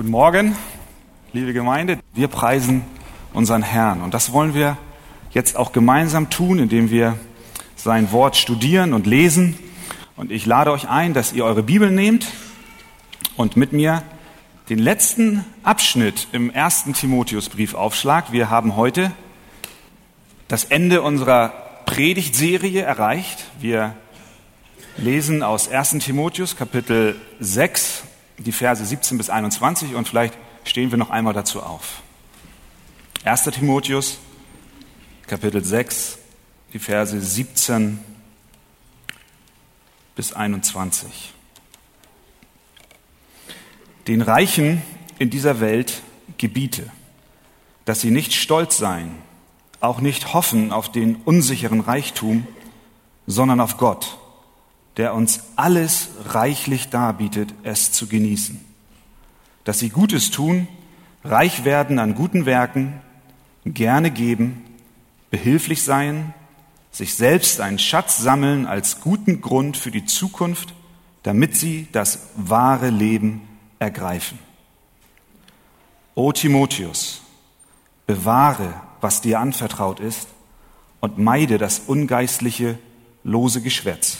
Guten Morgen, liebe Gemeinde. Wir preisen unseren Herrn und das wollen wir jetzt auch gemeinsam tun, indem wir sein Wort studieren und lesen. Und ich lade euch ein, dass ihr eure Bibel nehmt und mit mir den letzten Abschnitt im ersten Timotheusbrief aufschlagt. Wir haben heute das Ende unserer Predigtserie erreicht. Wir lesen aus 1. Timotheus Kapitel 6 die Verse 17 bis 21 und vielleicht stehen wir noch einmal dazu auf. 1. Timotheus, Kapitel 6, die Verse 17 bis 21. Den Reichen in dieser Welt gebiete, dass sie nicht stolz seien, auch nicht hoffen auf den unsicheren Reichtum, sondern auf Gott der uns alles reichlich darbietet, es zu genießen. Dass sie Gutes tun, reich werden an guten Werken, gerne geben, behilflich seien, sich selbst einen Schatz sammeln als guten Grund für die Zukunft, damit sie das wahre Leben ergreifen. O Timotheus, bewahre, was dir anvertraut ist, und meide das ungeistliche, lose Geschwätz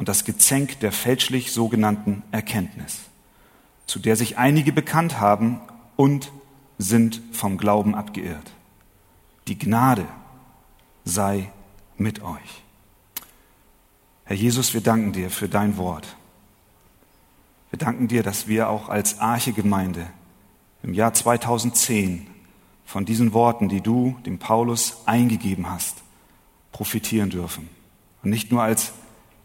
und das Gezänk der fälschlich sogenannten Erkenntnis, zu der sich einige bekannt haben und sind vom Glauben abgeirrt. Die Gnade sei mit euch. Herr Jesus, wir danken dir für dein Wort. Wir danken dir, dass wir auch als Arche-Gemeinde im Jahr 2010 von diesen Worten, die du dem Paulus eingegeben hast, profitieren dürfen. Und nicht nur als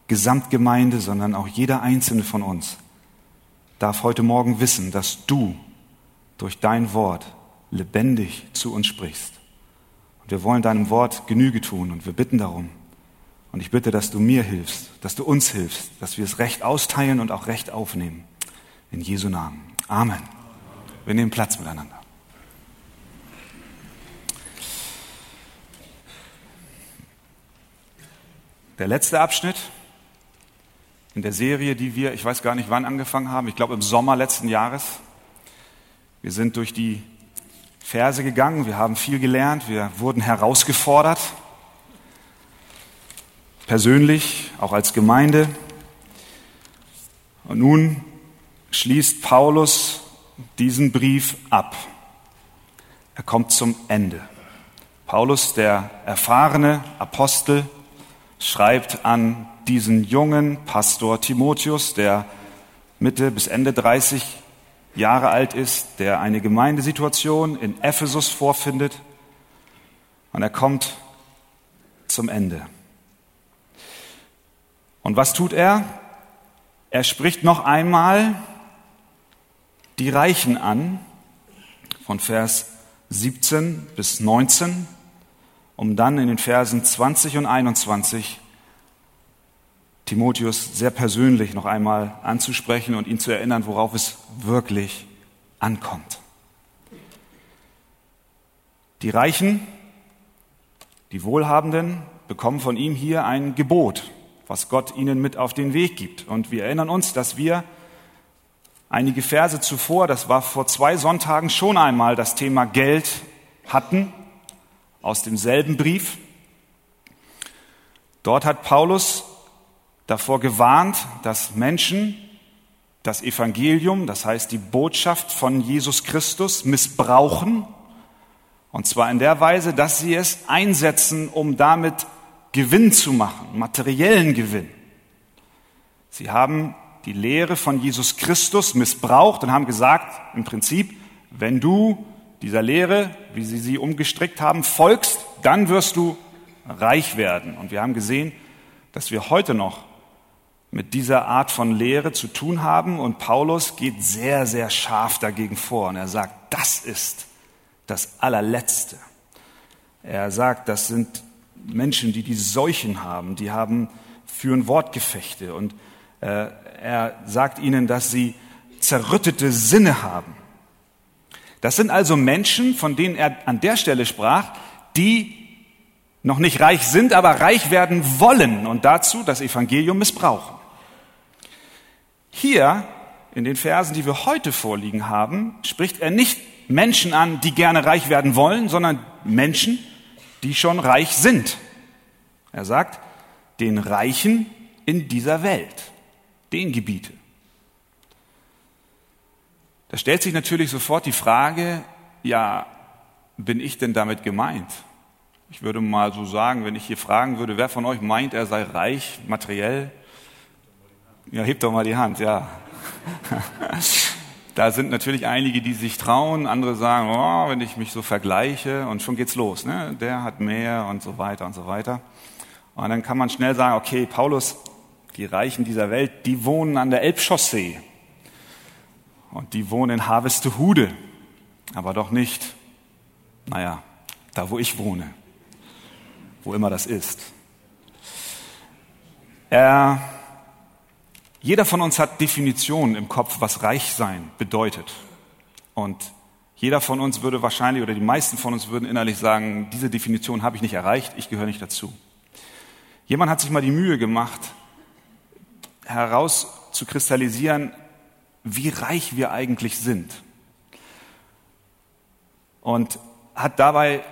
Gesamtgemeinde, sondern auch jeder einzelne von uns darf heute Morgen wissen, dass du durch dein Wort lebendig zu uns sprichst. Und wir wollen deinem Wort Genüge tun und wir bitten darum. Und ich bitte, dass du mir hilfst, dass du uns hilfst, dass wir es recht austeilen und auch recht aufnehmen. In Jesu Namen. Amen. Wir nehmen Platz miteinander. Der letzte Abschnitt in der Serie, die wir, ich weiß gar nicht wann angefangen haben, ich glaube im Sommer letzten Jahres. Wir sind durch die Verse gegangen, wir haben viel gelernt, wir wurden herausgefordert, persönlich, auch als Gemeinde. Und nun schließt Paulus diesen Brief ab. Er kommt zum Ende. Paulus, der erfahrene Apostel, schreibt an diesen jungen Pastor Timotheus, der Mitte bis Ende 30 Jahre alt ist, der eine Gemeindesituation in Ephesus vorfindet und er kommt zum Ende. Und was tut er? Er spricht noch einmal die Reichen an, von Vers 17 bis 19, um dann in den Versen 20 und 21 Timotheus sehr persönlich noch einmal anzusprechen und ihn zu erinnern, worauf es wirklich ankommt. Die Reichen, die Wohlhabenden bekommen von ihm hier ein Gebot, was Gott ihnen mit auf den Weg gibt. Und wir erinnern uns, dass wir einige Verse zuvor, das war vor zwei Sonntagen schon einmal das Thema Geld hatten, aus demselben Brief. Dort hat Paulus davor gewarnt, dass Menschen das Evangelium, das heißt die Botschaft von Jesus Christus, missbrauchen. Und zwar in der Weise, dass sie es einsetzen, um damit Gewinn zu machen, materiellen Gewinn. Sie haben die Lehre von Jesus Christus missbraucht und haben gesagt, im Prinzip, wenn du dieser Lehre, wie sie sie umgestrickt haben, folgst, dann wirst du reich werden. Und wir haben gesehen, dass wir heute noch mit dieser Art von Lehre zu tun haben. Und Paulus geht sehr, sehr scharf dagegen vor. Und er sagt, das ist das allerletzte. Er sagt, das sind Menschen, die die Seuchen haben, die haben, führen Wortgefechte. Und äh, er sagt ihnen, dass sie zerrüttete Sinne haben. Das sind also Menschen, von denen er an der Stelle sprach, die noch nicht reich sind, aber reich werden wollen und dazu das Evangelium missbrauchen. Hier in den Versen, die wir heute vorliegen haben, spricht er nicht Menschen an, die gerne reich werden wollen, sondern Menschen, die schon reich sind. Er sagt, den Reichen in dieser Welt, den Gebiete. Da stellt sich natürlich sofort die Frage, ja, bin ich denn damit gemeint? Ich würde mal so sagen, wenn ich hier fragen würde, wer von euch meint, er sei reich, materiell? Ja, hebt doch mal die Hand, ja. da sind natürlich einige, die sich trauen, andere sagen, oh, wenn ich mich so vergleiche und schon geht's los, ne? der hat mehr und so weiter und so weiter. Und dann kann man schnell sagen, okay, Paulus, die Reichen dieser Welt, die wohnen an der Elbchaussee und die wohnen in Harvestehude, aber doch nicht, naja, da wo ich wohne, wo immer das ist. Er, jeder von uns hat Definitionen im Kopf, was reich sein bedeutet. Und jeder von uns würde wahrscheinlich, oder die meisten von uns würden innerlich sagen, diese Definition habe ich nicht erreicht, ich gehöre nicht dazu. Jemand hat sich mal die Mühe gemacht, herauszukristallisieren, wie reich wir eigentlich sind. Und hat dabei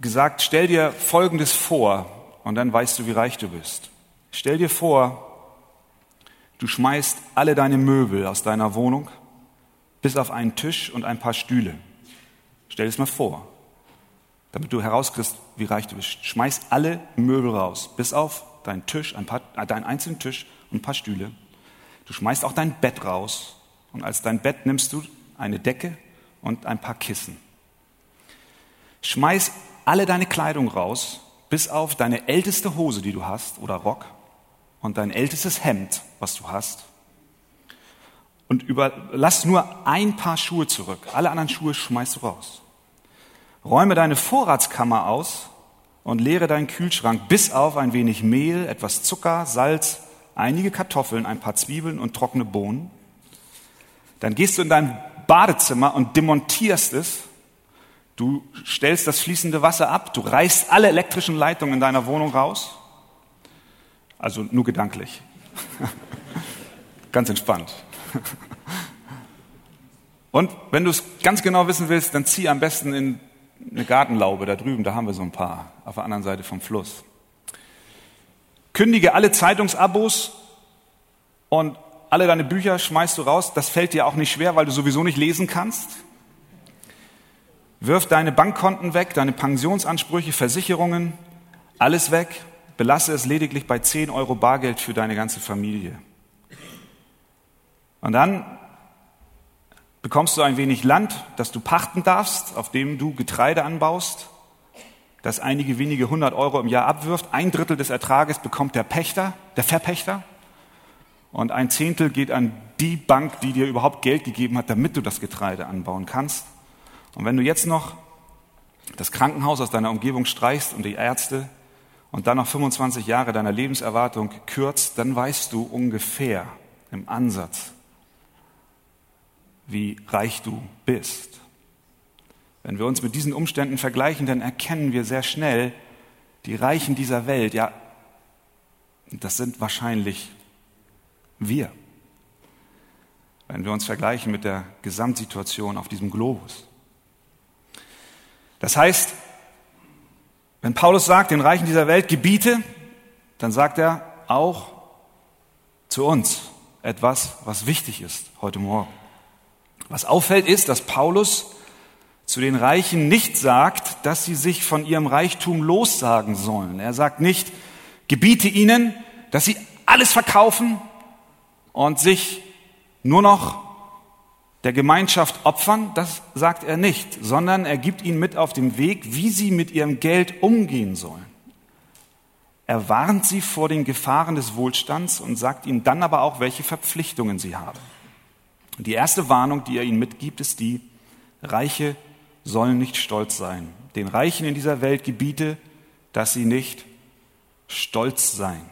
gesagt, stell dir Folgendes vor und dann weißt du, wie reich du bist. Stell dir vor, du schmeißt alle deine Möbel aus deiner Wohnung bis auf einen Tisch und ein paar Stühle. Stell es mal vor, damit du herauskriegst, wie reich du bist. Schmeiß alle Möbel raus, bis auf deinen Tisch, ein paar, äh, deinen einzelnen Tisch und ein paar Stühle. Du schmeißt auch dein Bett raus und als dein Bett nimmst du eine Decke und ein paar Kissen. Schmeiß alle deine Kleidung raus, bis auf deine älteste Hose, die du hast, oder Rock, und dein ältestes Hemd, was du hast. Und überlass nur ein paar Schuhe zurück. Alle anderen Schuhe schmeißt du raus. Räume deine Vorratskammer aus und leere deinen Kühlschrank bis auf ein wenig Mehl, etwas Zucker, Salz, einige Kartoffeln, ein paar Zwiebeln und trockene Bohnen. Dann gehst du in dein Badezimmer und demontierst es. Du stellst das fließende Wasser ab, du reißt alle elektrischen Leitungen in deiner Wohnung raus. Also nur gedanklich. ganz entspannt. Und wenn du es ganz genau wissen willst, dann zieh am besten in eine Gartenlaube da drüben, da haben wir so ein paar, auf der anderen Seite vom Fluss. Kündige alle Zeitungsabos und alle deine Bücher schmeißt du raus. Das fällt dir auch nicht schwer, weil du sowieso nicht lesen kannst. Wirf deine Bankkonten weg, deine Pensionsansprüche, Versicherungen, alles weg. Belasse es lediglich bei 10 Euro Bargeld für deine ganze Familie. Und dann bekommst du ein wenig Land, das du pachten darfst, auf dem du Getreide anbaust das einige wenige hundert Euro im Jahr abwirft. Ein Drittel des Ertrages bekommt der Pächter, der Verpächter. Und ein Zehntel geht an die Bank, die dir überhaupt Geld gegeben hat, damit du das Getreide anbauen kannst. Und wenn du jetzt noch das Krankenhaus aus deiner Umgebung streichst und die Ärzte und dann noch 25 Jahre deiner Lebenserwartung kürzt, dann weißt du ungefähr im Ansatz, wie reich du bist. Wenn wir uns mit diesen Umständen vergleichen, dann erkennen wir sehr schnell, die Reichen dieser Welt, ja, das sind wahrscheinlich wir. Wenn wir uns vergleichen mit der Gesamtsituation auf diesem Globus. Das heißt, wenn Paulus sagt, den Reichen dieser Welt gebiete, dann sagt er auch zu uns etwas, was wichtig ist heute Morgen. Was auffällt, ist, dass Paulus zu den Reichen nicht sagt, dass sie sich von ihrem Reichtum lossagen sollen. Er sagt nicht, gebiete ihnen, dass sie alles verkaufen und sich nur noch der Gemeinschaft opfern, das sagt er nicht, sondern er gibt ihnen mit auf den Weg, wie sie mit ihrem Geld umgehen sollen. Er warnt sie vor den Gefahren des Wohlstands und sagt ihnen dann aber auch, welche Verpflichtungen sie haben. Die erste Warnung, die er ihnen mitgibt, ist die, Reiche sollen nicht stolz sein. Den Reichen in dieser Welt gebiete, dass sie nicht stolz seien.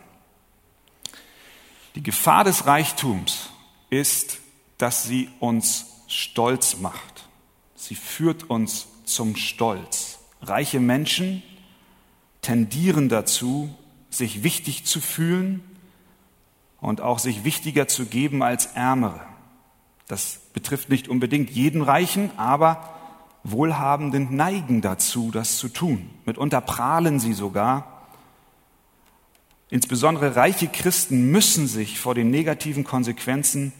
Die Gefahr des Reichtums ist, dass sie uns stolz macht. Sie führt uns zum Stolz. Reiche Menschen tendieren dazu, sich wichtig zu fühlen und auch sich wichtiger zu geben als Ärmere. Das betrifft nicht unbedingt jeden Reichen, aber Wohlhabenden neigen dazu, das zu tun. Mitunter prahlen sie sogar. Insbesondere reiche Christen müssen sich vor den negativen Konsequenzen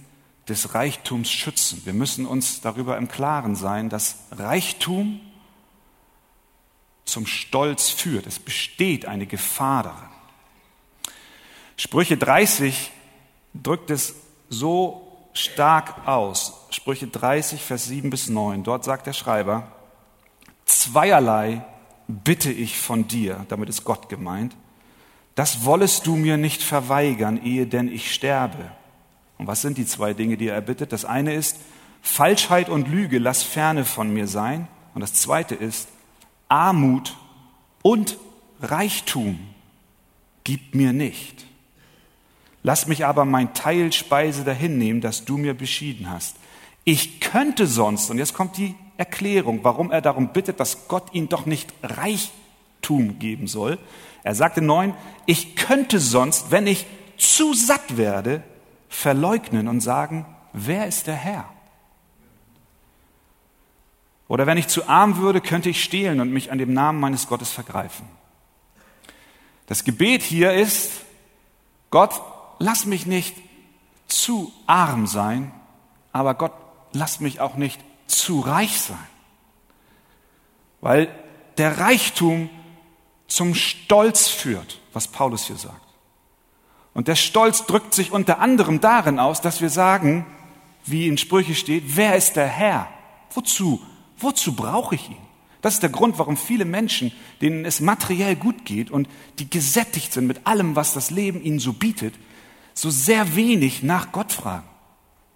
des Reichtums schützen. Wir müssen uns darüber im Klaren sein, dass Reichtum zum Stolz führt. Es besteht eine Gefahr darin. Sprüche 30 drückt es so stark aus. Sprüche 30, Vers 7 bis 9. Dort sagt der Schreiber, zweierlei bitte ich von dir, damit ist Gott gemeint, das wollest du mir nicht verweigern, ehe denn ich sterbe. Und was sind die zwei Dinge, die er bittet? Das eine ist, Falschheit und Lüge lass ferne von mir sein. Und das zweite ist, Armut und Reichtum gib mir nicht. Lass mich aber mein Teil Speise dahinnehmen, das du mir beschieden hast. Ich könnte sonst, und jetzt kommt die Erklärung, warum er darum bittet, dass Gott ihn doch nicht Reichtum geben soll. Er sagte neun, ich könnte sonst, wenn ich zu satt werde, verleugnen und sagen, wer ist der Herr? Oder wenn ich zu arm würde, könnte ich stehlen und mich an dem Namen meines Gottes vergreifen. Das Gebet hier ist, Gott, lass mich nicht zu arm sein, aber Gott, lass mich auch nicht zu reich sein. Weil der Reichtum zum Stolz führt, was Paulus hier sagt. Und der Stolz drückt sich unter anderem darin aus, dass wir sagen, wie in Sprüche steht, wer ist der Herr? Wozu? Wozu brauche ich ihn? Das ist der Grund, warum viele Menschen, denen es materiell gut geht und die gesättigt sind mit allem, was das Leben ihnen so bietet, so sehr wenig nach Gott fragen.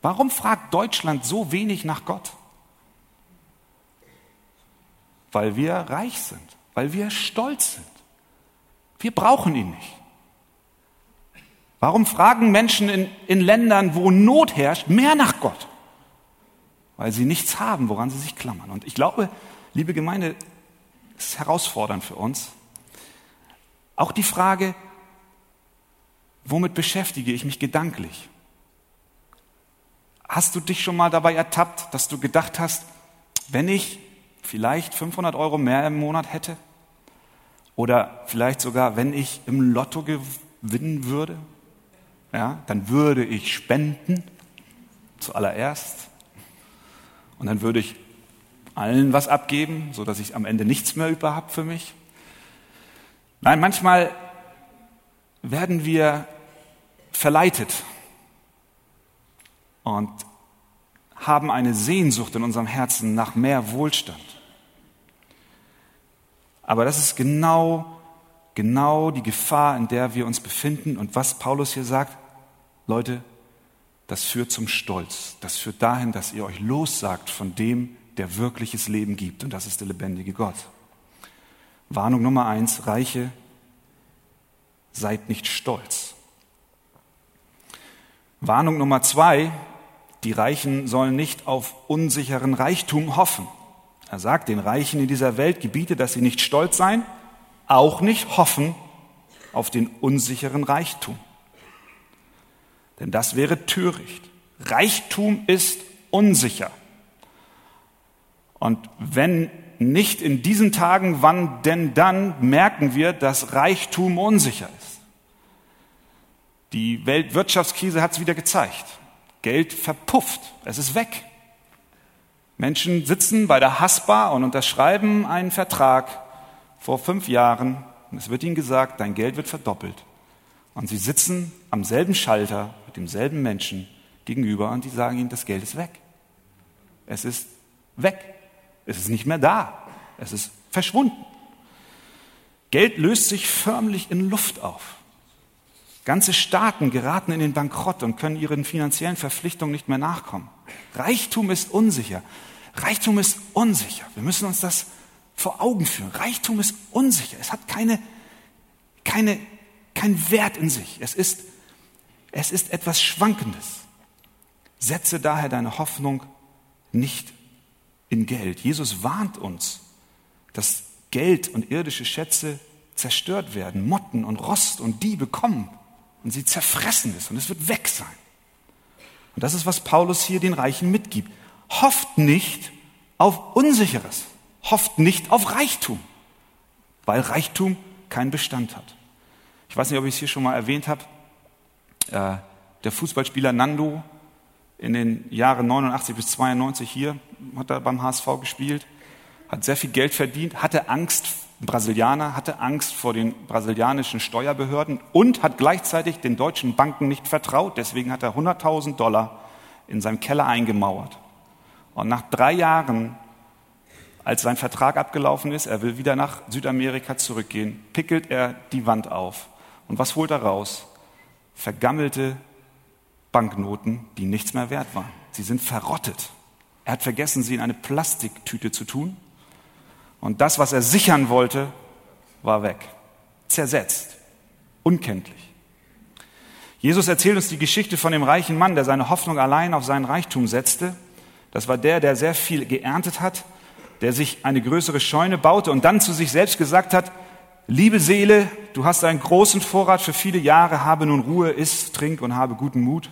Warum fragt Deutschland so wenig nach Gott? Weil wir reich sind, weil wir stolz sind. Wir brauchen ihn nicht. Warum fragen Menschen in, in Ländern, wo Not herrscht, mehr nach Gott? Weil sie nichts haben, woran sie sich klammern. Und ich glaube, liebe Gemeinde, es ist herausfordernd für uns. Auch die Frage, Womit beschäftige ich mich gedanklich? Hast du dich schon mal dabei ertappt, dass du gedacht hast, wenn ich vielleicht 500 Euro mehr im Monat hätte? Oder vielleicht sogar, wenn ich im Lotto gewinnen würde? Ja, dann würde ich spenden, zuallererst. Und dann würde ich allen was abgeben, so dass ich am Ende nichts mehr über habe für mich. Nein, manchmal werden wir verleitet und haben eine Sehnsucht in unserem Herzen nach mehr Wohlstand. Aber das ist genau, genau die Gefahr, in der wir uns befinden. Und was Paulus hier sagt, Leute, das führt zum Stolz. Das führt dahin, dass ihr euch lossagt von dem, der wirkliches Leben gibt. Und das ist der lebendige Gott. Warnung Nummer eins, Reiche seid nicht stolz. Warnung Nummer zwei, die Reichen sollen nicht auf unsicheren Reichtum hoffen. Er sagt den Reichen in dieser Welt, gebiete, dass sie nicht stolz seien, auch nicht hoffen auf den unsicheren Reichtum. Denn das wäre töricht. Reichtum ist unsicher. Und wenn nicht in diesen Tagen, wann denn dann merken wir, dass Reichtum unsicher ist. Die Weltwirtschaftskrise hat es wieder gezeigt. Geld verpufft, es ist weg. Menschen sitzen bei der Haspa und unterschreiben einen Vertrag vor fünf Jahren und es wird ihnen gesagt, dein Geld wird verdoppelt. Und sie sitzen am selben Schalter demselben Menschen gegenüber und die sagen ihnen, das Geld ist weg. Es ist weg. Es ist nicht mehr da. Es ist verschwunden. Geld löst sich förmlich in Luft auf. Ganze Staaten geraten in den Bankrott und können ihren finanziellen Verpflichtungen nicht mehr nachkommen. Reichtum ist unsicher. Reichtum ist unsicher. Wir müssen uns das vor Augen führen. Reichtum ist unsicher. Es hat keine, keine, keinen Wert in sich. Es ist, es ist etwas Schwankendes. Setze daher deine Hoffnung nicht in Geld. Jesus warnt uns, dass Geld und irdische Schätze zerstört werden, Motten und Rost und Diebe kommen. und sie zerfressen ist und es wird weg sein. Und das ist, was Paulus hier den Reichen mitgibt. Hofft nicht auf Unsicheres. Hofft nicht auf Reichtum, weil Reichtum keinen Bestand hat. Ich weiß nicht, ob ich es hier schon mal erwähnt habe. Äh, der Fußballspieler Nando in den Jahren 89 bis 92 hier hat er beim HSV gespielt, hat sehr viel Geld verdient, hatte Angst, Brasilianer, hatte Angst vor den brasilianischen Steuerbehörden und hat gleichzeitig den deutschen Banken nicht vertraut. Deswegen hat er 100.000 Dollar in seinem Keller eingemauert. Und nach drei Jahren, als sein Vertrag abgelaufen ist, er will wieder nach Südamerika zurückgehen, pickelt er die Wand auf. Und was holt er raus? Vergammelte Banknoten, die nichts mehr wert waren. Sie sind verrottet. Er hat vergessen, sie in eine Plastiktüte zu tun. Und das, was er sichern wollte, war weg. Zersetzt. Unkenntlich. Jesus erzählt uns die Geschichte von dem reichen Mann, der seine Hoffnung allein auf seinen Reichtum setzte. Das war der, der sehr viel geerntet hat, der sich eine größere Scheune baute und dann zu sich selbst gesagt hat, liebe Seele, du hast einen großen Vorrat für viele Jahre, habe nun Ruhe, iss, trink und habe guten Mut.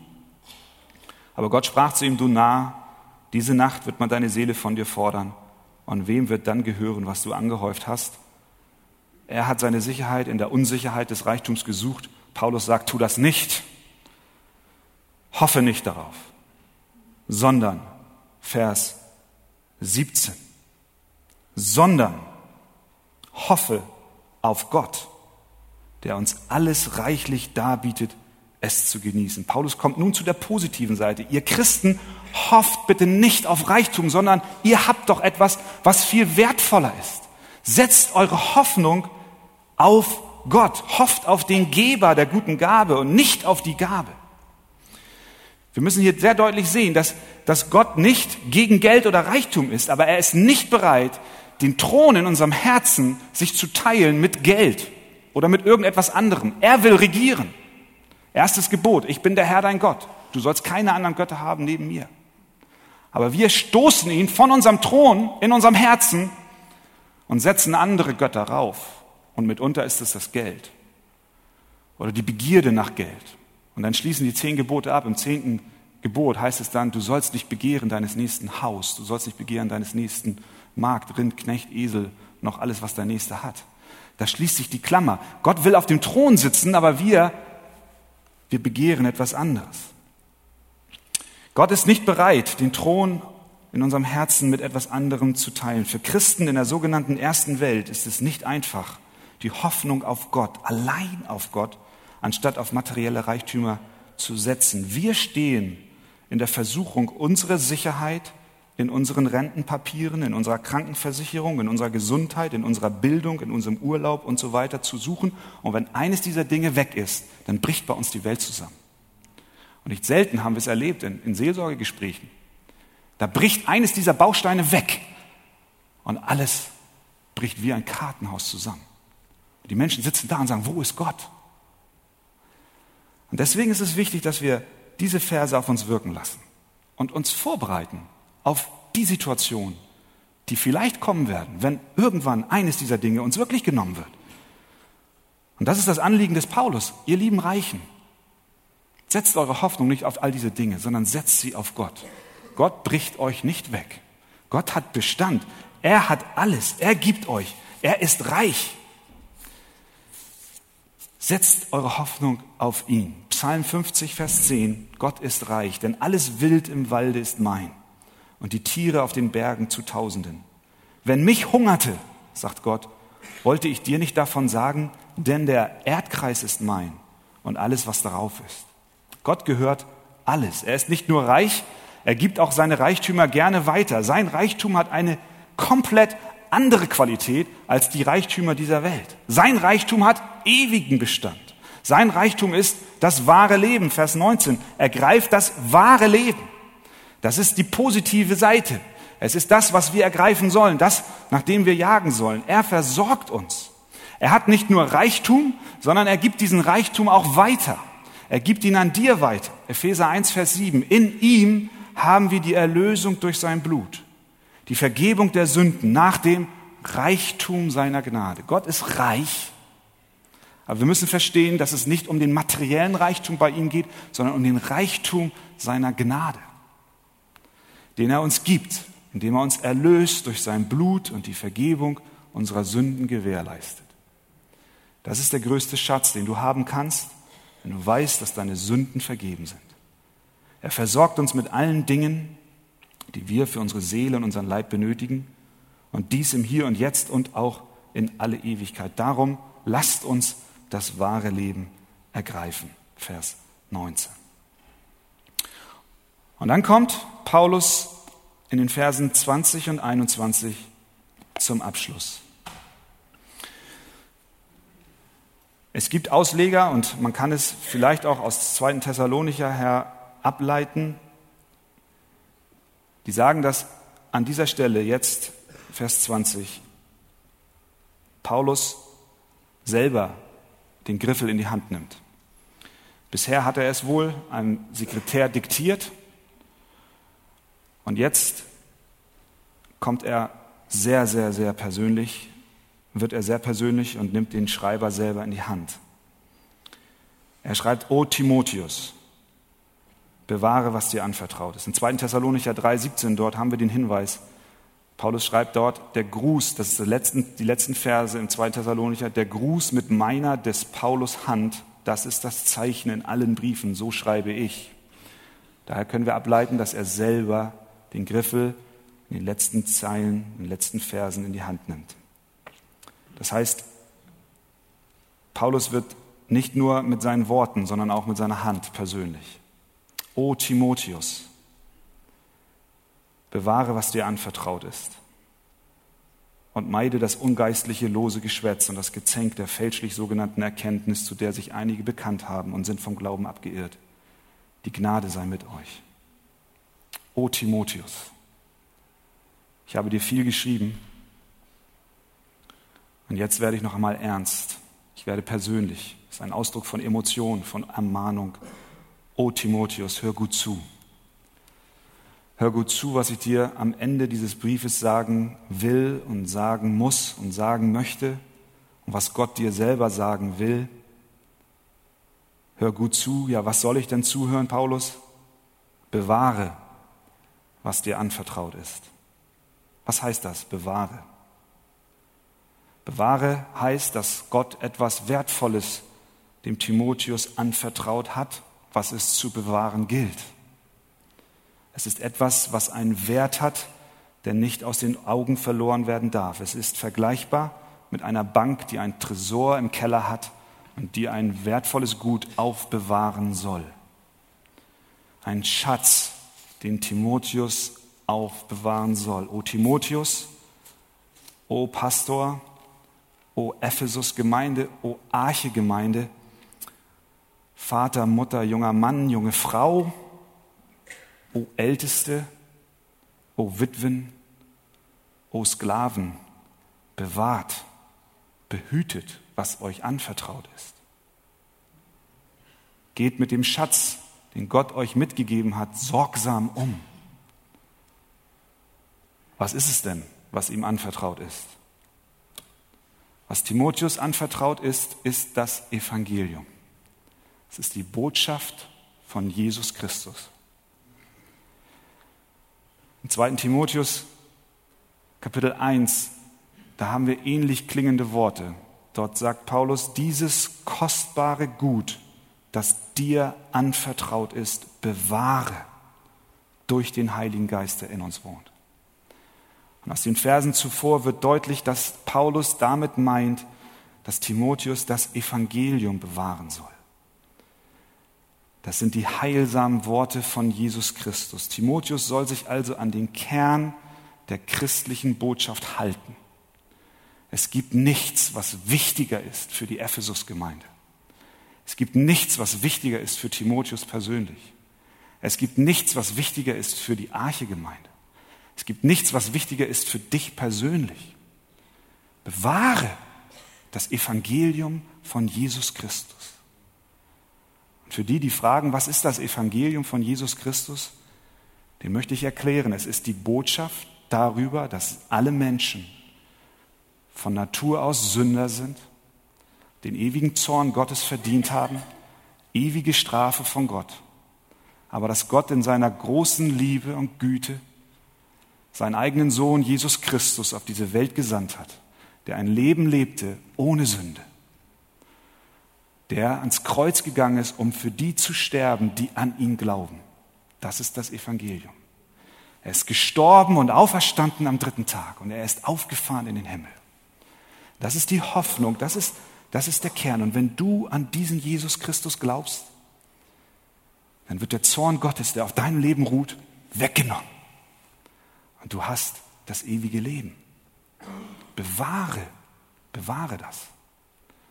Aber Gott sprach zu ihm, du Narr, diese Nacht wird man deine Seele von dir fordern. Und wem wird dann gehören, was du angehäuft hast? Er hat seine Sicherheit in der Unsicherheit des Reichtums gesucht. Paulus sagt, tu das nicht. Hoffe nicht darauf, sondern, Vers 17, sondern hoffe auf Gott, der uns alles reichlich darbietet es zu genießen. Paulus kommt nun zu der positiven Seite. Ihr Christen hofft bitte nicht auf Reichtum, sondern ihr habt doch etwas, was viel wertvoller ist. Setzt eure Hoffnung auf Gott. Hofft auf den Geber der guten Gabe und nicht auf die Gabe. Wir müssen hier sehr deutlich sehen, dass, dass Gott nicht gegen Geld oder Reichtum ist, aber er ist nicht bereit, den Thron in unserem Herzen sich zu teilen mit Geld oder mit irgendetwas anderem. Er will regieren. Erstes Gebot, ich bin der Herr dein Gott. Du sollst keine anderen Götter haben neben mir. Aber wir stoßen ihn von unserem Thron in unserem Herzen und setzen andere Götter rauf. Und mitunter ist es das Geld oder die Begierde nach Geld. Und dann schließen die zehn Gebote ab. Im zehnten Gebot heißt es dann, du sollst nicht begehren deines nächsten Haus, du sollst nicht begehren deines nächsten Markt, Rind, Knecht, Esel, noch alles, was der Nächste hat. Da schließt sich die Klammer. Gott will auf dem Thron sitzen, aber wir wir begehren etwas anderes. Gott ist nicht bereit, den Thron in unserem Herzen mit etwas anderem zu teilen. Für Christen in der sogenannten ersten Welt ist es nicht einfach, die Hoffnung auf Gott, allein auf Gott, anstatt auf materielle Reichtümer zu setzen. Wir stehen in der Versuchung, unsere Sicherheit in unseren Rentenpapieren, in unserer Krankenversicherung, in unserer Gesundheit, in unserer Bildung, in unserem Urlaub und so weiter zu suchen. Und wenn eines dieser Dinge weg ist, dann bricht bei uns die Welt zusammen. Und nicht selten haben wir es erlebt in, in Seelsorgegesprächen. Da bricht eines dieser Bausteine weg und alles bricht wie ein Kartenhaus zusammen. Die Menschen sitzen da und sagen, wo ist Gott? Und deswegen ist es wichtig, dass wir diese Verse auf uns wirken lassen und uns vorbereiten auf die Situation, die vielleicht kommen werden, wenn irgendwann eines dieser Dinge uns wirklich genommen wird. Und das ist das Anliegen des Paulus. Ihr lieben Reichen, setzt eure Hoffnung nicht auf all diese Dinge, sondern setzt sie auf Gott. Gott bricht euch nicht weg. Gott hat Bestand. Er hat alles. Er gibt euch. Er ist reich. Setzt eure Hoffnung auf ihn. Psalm 50, Vers 10. Gott ist reich, denn alles Wild im Walde ist mein und die Tiere auf den Bergen zu Tausenden. Wenn mich hungerte, sagt Gott, wollte ich dir nicht davon sagen, denn der Erdkreis ist mein und alles, was darauf ist. Gott gehört alles. Er ist nicht nur reich, er gibt auch seine Reichtümer gerne weiter. Sein Reichtum hat eine komplett andere Qualität als die Reichtümer dieser Welt. Sein Reichtum hat ewigen Bestand. Sein Reichtum ist das wahre Leben. Vers 19. Er greift das wahre Leben. Das ist die positive Seite. Es ist das, was wir ergreifen sollen, das, nach dem wir jagen sollen. Er versorgt uns. Er hat nicht nur Reichtum, sondern er gibt diesen Reichtum auch weiter. Er gibt ihn an dir weiter. Epheser 1, Vers 7. In ihm haben wir die Erlösung durch sein Blut, die Vergebung der Sünden nach dem Reichtum seiner Gnade. Gott ist reich, Aber wir müssen verstehen, dass es nicht um den materiellen Reichtum bei ihm geht, sondern um den Reichtum seiner Gnade, den er uns gibt, indem er uns erlöst durch sein Blut und die Vergebung unserer Sünden gewährleistet. Das ist der größte Schatz, den du haben kannst, wenn du weißt, dass deine Sünden vergeben sind. Er versorgt uns mit allen Dingen, die wir für unsere Seele und unseren Leib benötigen, und dies im Hier und Jetzt und auch in alle Ewigkeit. Darum lasst uns das wahre Leben ergreifen. Vers 19. Und dann kommt Paulus in den Versen 20 und 21 zum Abschluss. Es gibt Ausleger und man kann es vielleicht auch aus 2. Thessalonicher her ableiten, die sagen, dass an dieser Stelle jetzt, Vers 20, Paulus selber den Griffel in die Hand nimmt. Bisher hat er es wohl einem Sekretär diktiert und jetzt kommt er sehr, sehr, sehr persönlich, wird er sehr persönlich und nimmt den Schreiber selber in die Hand. Er schreibt, O Timotheus, bewahre, was dir anvertraut ist. In 2. Thessalonicher 3, 17, dort haben wir den Hinweis. Paulus schreibt dort, der Gruß, das ist die letzten, die letzten Verse im 2. Thessalonicher, der Gruß mit meiner des Paulus Hand, das ist das Zeichen in allen Briefen, so schreibe ich. Daher können wir ableiten, dass er selber den Griffel in den letzten Zeilen, in den letzten Versen in die Hand nimmt. Das heißt, Paulus wird nicht nur mit seinen Worten, sondern auch mit seiner Hand persönlich O Timotheus, bewahre, was dir anvertraut ist und meide das ungeistliche lose Geschwätz und das Gezänk der fälschlich sogenannten Erkenntnis, zu der sich einige bekannt haben und sind vom Glauben abgeirrt. Die Gnade sei mit euch. O Timotheus, ich habe dir viel geschrieben und jetzt werde ich noch einmal ernst. Ich werde persönlich. Das ist ein Ausdruck von Emotion, von Ermahnung, O Timotheus, hör gut zu. Hör gut zu, was ich dir am Ende dieses Briefes sagen will und sagen muss und sagen möchte und was Gott dir selber sagen will. Hör gut zu. Ja, was soll ich denn zuhören, Paulus? Bewahre, was dir anvertraut ist. Was heißt das? Bewahre. Bewahre heißt, dass Gott etwas Wertvolles dem Timotheus anvertraut hat was es zu bewahren gilt. Es ist etwas, was einen Wert hat, der nicht aus den Augen verloren werden darf. Es ist vergleichbar mit einer Bank, die ein Tresor im Keller hat und die ein wertvolles Gut aufbewahren soll. Ein Schatz, den Timotheus aufbewahren soll. O Timotheus, o Pastor, o Ephesus Gemeinde, o Arche Gemeinde, Vater, Mutter, junger Mann, junge Frau, o Älteste, o Witwen, o Sklaven, bewahrt, behütet, was euch anvertraut ist. Geht mit dem Schatz, den Gott euch mitgegeben hat, sorgsam um. Was ist es denn, was ihm anvertraut ist? Was Timotheus anvertraut ist, ist das Evangelium. Es ist die Botschaft von Jesus Christus. Im 2. Timotheus Kapitel 1, da haben wir ähnlich klingende Worte. Dort sagt Paulus, dieses kostbare Gut, das dir anvertraut ist, bewahre durch den Heiligen Geist, der in uns wohnt. Und aus den Versen zuvor wird deutlich, dass Paulus damit meint, dass Timotheus das Evangelium bewahren soll. Das sind die heilsamen Worte von Jesus Christus. Timotheus soll sich also an den Kern der christlichen Botschaft halten. Es gibt nichts, was wichtiger ist für die Ephesus-Gemeinde. Es gibt nichts, was wichtiger ist für Timotheus persönlich. Es gibt nichts, was wichtiger ist für die Arche-Gemeinde. Es gibt nichts, was wichtiger ist für dich persönlich. Bewahre das Evangelium von Jesus Christus. Für die, die fragen, was ist das Evangelium von Jesus Christus, dem möchte ich erklären, es ist die Botschaft darüber, dass alle Menschen von Natur aus Sünder sind, den ewigen Zorn Gottes verdient haben, ewige Strafe von Gott. Aber dass Gott in seiner großen Liebe und Güte seinen eigenen Sohn Jesus Christus auf diese Welt gesandt hat, der ein Leben lebte ohne Sünde, der ans Kreuz gegangen ist, um für die zu sterben, die an ihn glauben. Das ist das Evangelium. Er ist gestorben und auferstanden am dritten Tag und er ist aufgefahren in den Himmel. Das ist die Hoffnung, das ist, das ist der Kern. Und wenn du an diesen Jesus Christus glaubst, dann wird der Zorn Gottes, der auf deinem Leben ruht, weggenommen. Und du hast das ewige Leben. Bewahre, bewahre das.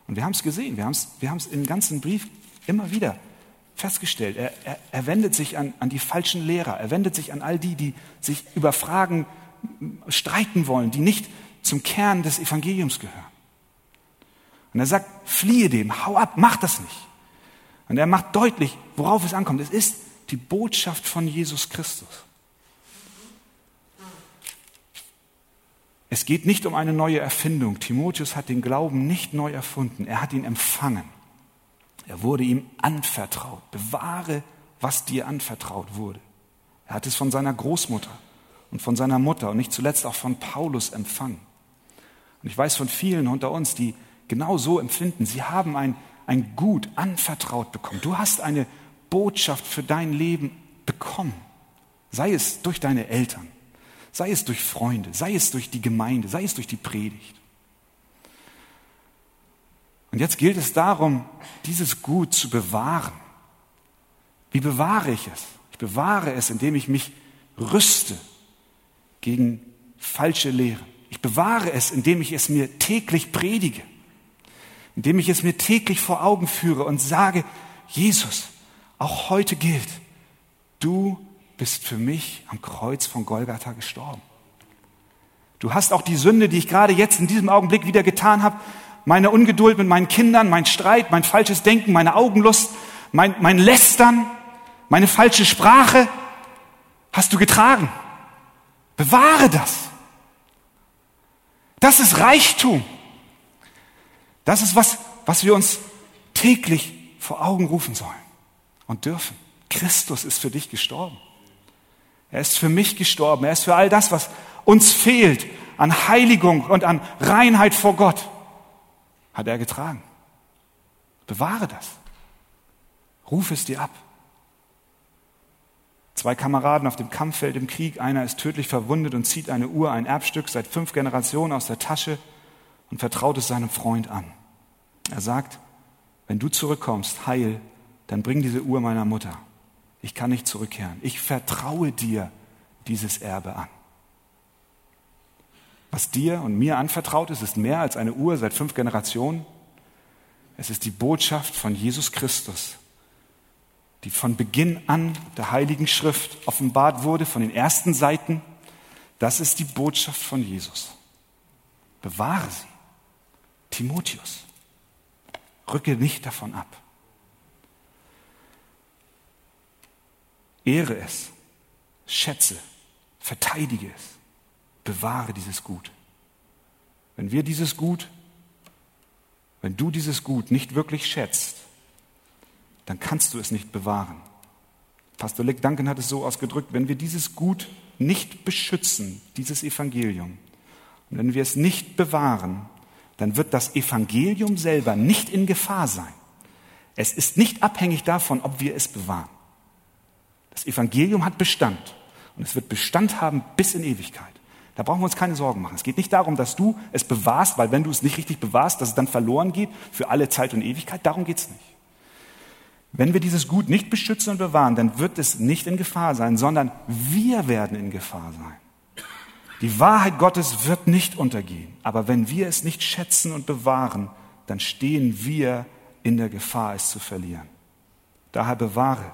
Und wir haben es gesehen, wir haben es wir im ganzen Brief immer wieder festgestellt. Er, er, er wendet sich an, an die falschen Lehrer, er wendet sich an all die, die sich über Fragen streiten wollen, die nicht zum Kern des Evangeliums gehören. Und er sagt, fliehe dem, hau ab, mach das nicht. Und er macht deutlich, worauf es ankommt. Es ist die Botschaft von Jesus Christus. Es geht nicht um eine neue Erfindung. Timotheus hat den Glauben nicht neu erfunden. Er hat ihn empfangen. Er wurde ihm anvertraut. Bewahre, was dir anvertraut wurde. Er hat es von seiner Großmutter und von seiner Mutter und nicht zuletzt auch von Paulus empfangen. Und ich weiß von vielen unter uns, die genau so empfinden. Sie haben ein, ein Gut anvertraut bekommen. Du hast eine Botschaft für dein Leben bekommen. Sei es durch deine Eltern, sei es durch Freunde, sei es durch die Gemeinde, sei es durch die Predigt. Und jetzt gilt es darum, dieses Gut zu bewahren. Wie bewahre ich es? Ich bewahre es, indem ich mich rüste gegen falsche Lehren. Ich bewahre es, indem ich es mir täglich predige, indem ich es mir täglich vor Augen führe und sage, Jesus, auch heute gilt, du bist für mich am Kreuz von Golgatha gestorben. Du hast auch die Sünde, die ich gerade jetzt in diesem Augenblick wieder getan habe, meine Ungeduld mit meinen Kindern, mein Streit, mein falsches Denken, meine Augenlust, mein, mein Lästern, meine falsche Sprache, hast du getragen. Bewahre das. Das ist Reichtum. Das ist was, was wir uns täglich vor Augen rufen sollen und dürfen. Christus ist für dich gestorben. Er ist für mich gestorben. Er ist für all das, was uns fehlt an Heiligung und an Reinheit vor Gott, hat er getragen. Bewahre das. Ruf es dir ab. Zwei Kameraden auf dem Kampffeld im Krieg, einer ist tödlich verwundet und zieht eine Uhr, ein Erbstück seit fünf Generationen aus der Tasche und vertraut es seinem Freund an. Er sagt, wenn du zurückkommst, heil, dann bring diese Uhr meiner Mutter. Ich kann nicht zurückkehren. Ich vertraue dir dieses Erbe an. Was dir und mir anvertraut ist, ist mehr als eine Uhr seit fünf Generationen. Es ist die Botschaft von Jesus Christus, die von Beginn an der Heiligen Schrift offenbart wurde, von den ersten Seiten. Das ist die Botschaft von Jesus. Bewahre sie. Timotheus, rücke nicht davon ab. Ehre es, schätze, verteidige es, bewahre dieses Gut. Wenn wir dieses Gut, wenn du dieses Gut nicht wirklich schätzt, dann kannst du es nicht bewahren. Pastor Lick Duncan hat es so ausgedrückt, wenn wir dieses Gut nicht beschützen, dieses Evangelium, und wenn wir es nicht bewahren, dann wird das Evangelium selber nicht in Gefahr sein. Es ist nicht abhängig davon, ob wir es bewahren. Das Evangelium hat Bestand und es wird Bestand haben bis in Ewigkeit. Da brauchen wir uns keine Sorgen machen. Es geht nicht darum, dass du es bewahrst, weil wenn du es nicht richtig bewahrst, dass es dann verloren geht für alle Zeit und Ewigkeit. Darum geht es nicht. Wenn wir dieses Gut nicht beschützen und bewahren, dann wird es nicht in Gefahr sein, sondern wir werden in Gefahr sein. Die Wahrheit Gottes wird nicht untergehen. Aber wenn wir es nicht schätzen und bewahren, dann stehen wir in der Gefahr, es zu verlieren. Daher bewahre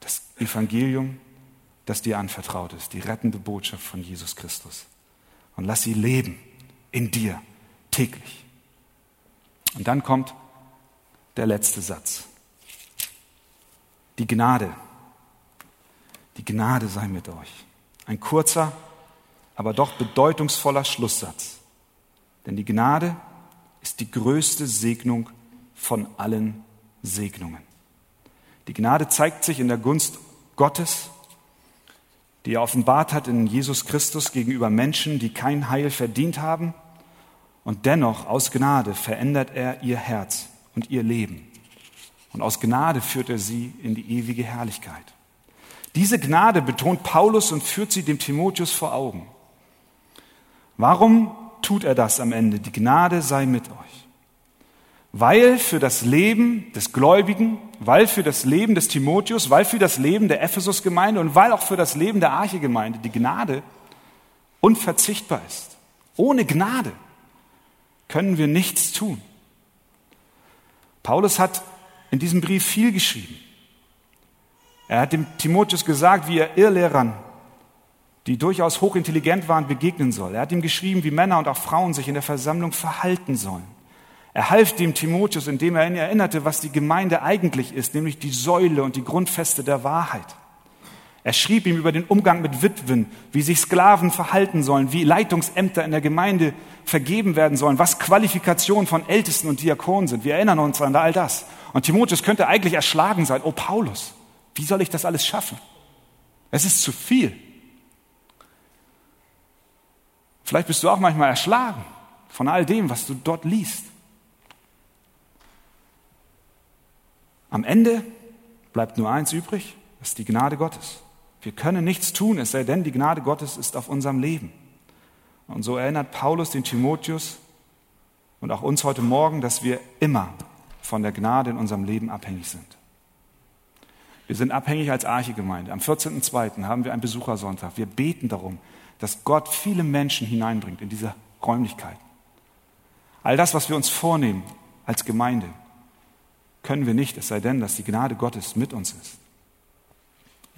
das Evangelium, das dir anvertraut ist, die rettende Botschaft von Jesus Christus. Und lass sie leben in dir täglich. Und dann kommt der letzte Satz. Die Gnade. Die Gnade sei mit euch. Ein kurzer, aber doch bedeutungsvoller Schlusssatz. Denn die Gnade ist die größte Segnung von allen Segnungen. Die Gnade zeigt sich in der Gunst Gottes, die er offenbart hat in Jesus Christus gegenüber Menschen, die kein Heil verdient haben. Und dennoch aus Gnade verändert er ihr Herz und ihr Leben. Und aus Gnade führt er sie in die ewige Herrlichkeit. Diese Gnade betont Paulus und führt sie dem Timotheus vor Augen. Warum tut er das am Ende? Die Gnade sei mit euch. Weil für das Leben des Gläubigen, weil für das Leben des Timotheus, weil für das Leben der Ephesus-Gemeinde und weil auch für das Leben der Arche-Gemeinde die Gnade unverzichtbar ist. Ohne Gnade können wir nichts tun. Paulus hat in diesem Brief viel geschrieben. Er hat dem Timotheus gesagt, wie er Irrlehrern, die durchaus hochintelligent waren, begegnen soll. Er hat ihm geschrieben, wie Männer und auch Frauen sich in der Versammlung verhalten sollen. Er half dem Timotheus, indem er ihn erinnerte, was die Gemeinde eigentlich ist, nämlich die Säule und die Grundfeste der Wahrheit. Er schrieb ihm über den Umgang mit Witwen, wie sich Sklaven verhalten sollen, wie Leitungsämter in der Gemeinde vergeben werden sollen, was Qualifikationen von Ältesten und Diakonen sind. Wir erinnern uns an all das. Und Timotheus könnte eigentlich erschlagen sein. Oh Paulus, wie soll ich das alles schaffen? Es ist zu viel. Vielleicht bist du auch manchmal erschlagen von all dem, was du dort liest. Am Ende bleibt nur eins übrig, das ist die Gnade Gottes. Wir können nichts tun, es sei denn, die Gnade Gottes ist auf unserem Leben. Und so erinnert Paulus den Timotheus und auch uns heute Morgen, dass wir immer von der Gnade in unserem Leben abhängig sind. Wir sind abhängig als Archegemeinde. Am 14.02. haben wir einen Besuchersonntag. Wir beten darum, dass Gott viele Menschen hineinbringt in diese Räumlichkeiten. All das, was wir uns vornehmen als Gemeinde, können wir nicht, es sei denn, dass die Gnade Gottes mit uns ist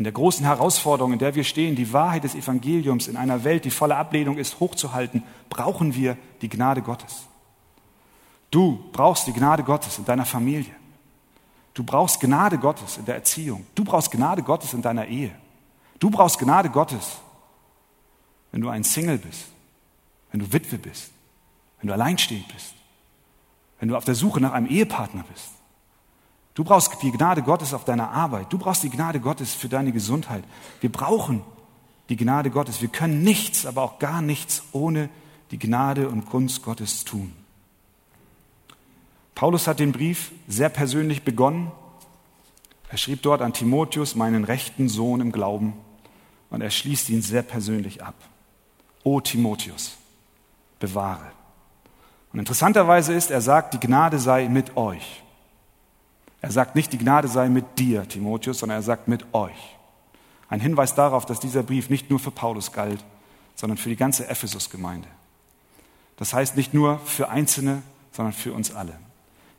in der großen Herausforderung, in der wir stehen, die Wahrheit des Evangeliums in einer Welt, die voller Ablehnung ist, hochzuhalten, brauchen wir die Gnade Gottes. Du brauchst die Gnade Gottes in deiner Familie. Du brauchst Gnade Gottes in der Erziehung. Du brauchst Gnade Gottes in deiner Ehe. Du brauchst Gnade Gottes, wenn du ein Single bist, wenn du Witwe bist, wenn du alleinstehend bist, wenn du auf der Suche nach einem Ehepartner bist. Du brauchst die Gnade Gottes auf deiner Arbeit. Du brauchst die Gnade Gottes für deine Gesundheit. Wir brauchen die Gnade Gottes. Wir können nichts, aber auch gar nichts ohne die Gnade und Gunst Gottes tun. Paulus hat den Brief sehr persönlich begonnen. Er schrieb dort an Timotheus, meinen rechten Sohn im Glauben, und er schließt ihn sehr persönlich ab. O Timotheus, bewahre. Und interessanterweise ist, er sagt, die Gnade sei mit euch. Er sagt nicht, die Gnade sei mit dir, Timotheus, sondern er sagt mit euch. Ein Hinweis darauf, dass dieser Brief nicht nur für Paulus galt, sondern für die ganze Ephesus-Gemeinde. Das heißt nicht nur für Einzelne, sondern für uns alle.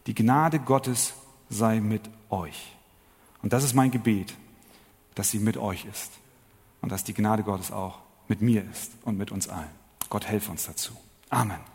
Die Gnade Gottes sei mit euch. Und das ist mein Gebet, dass sie mit euch ist und dass die Gnade Gottes auch mit mir ist und mit uns allen. Gott helfe uns dazu. Amen.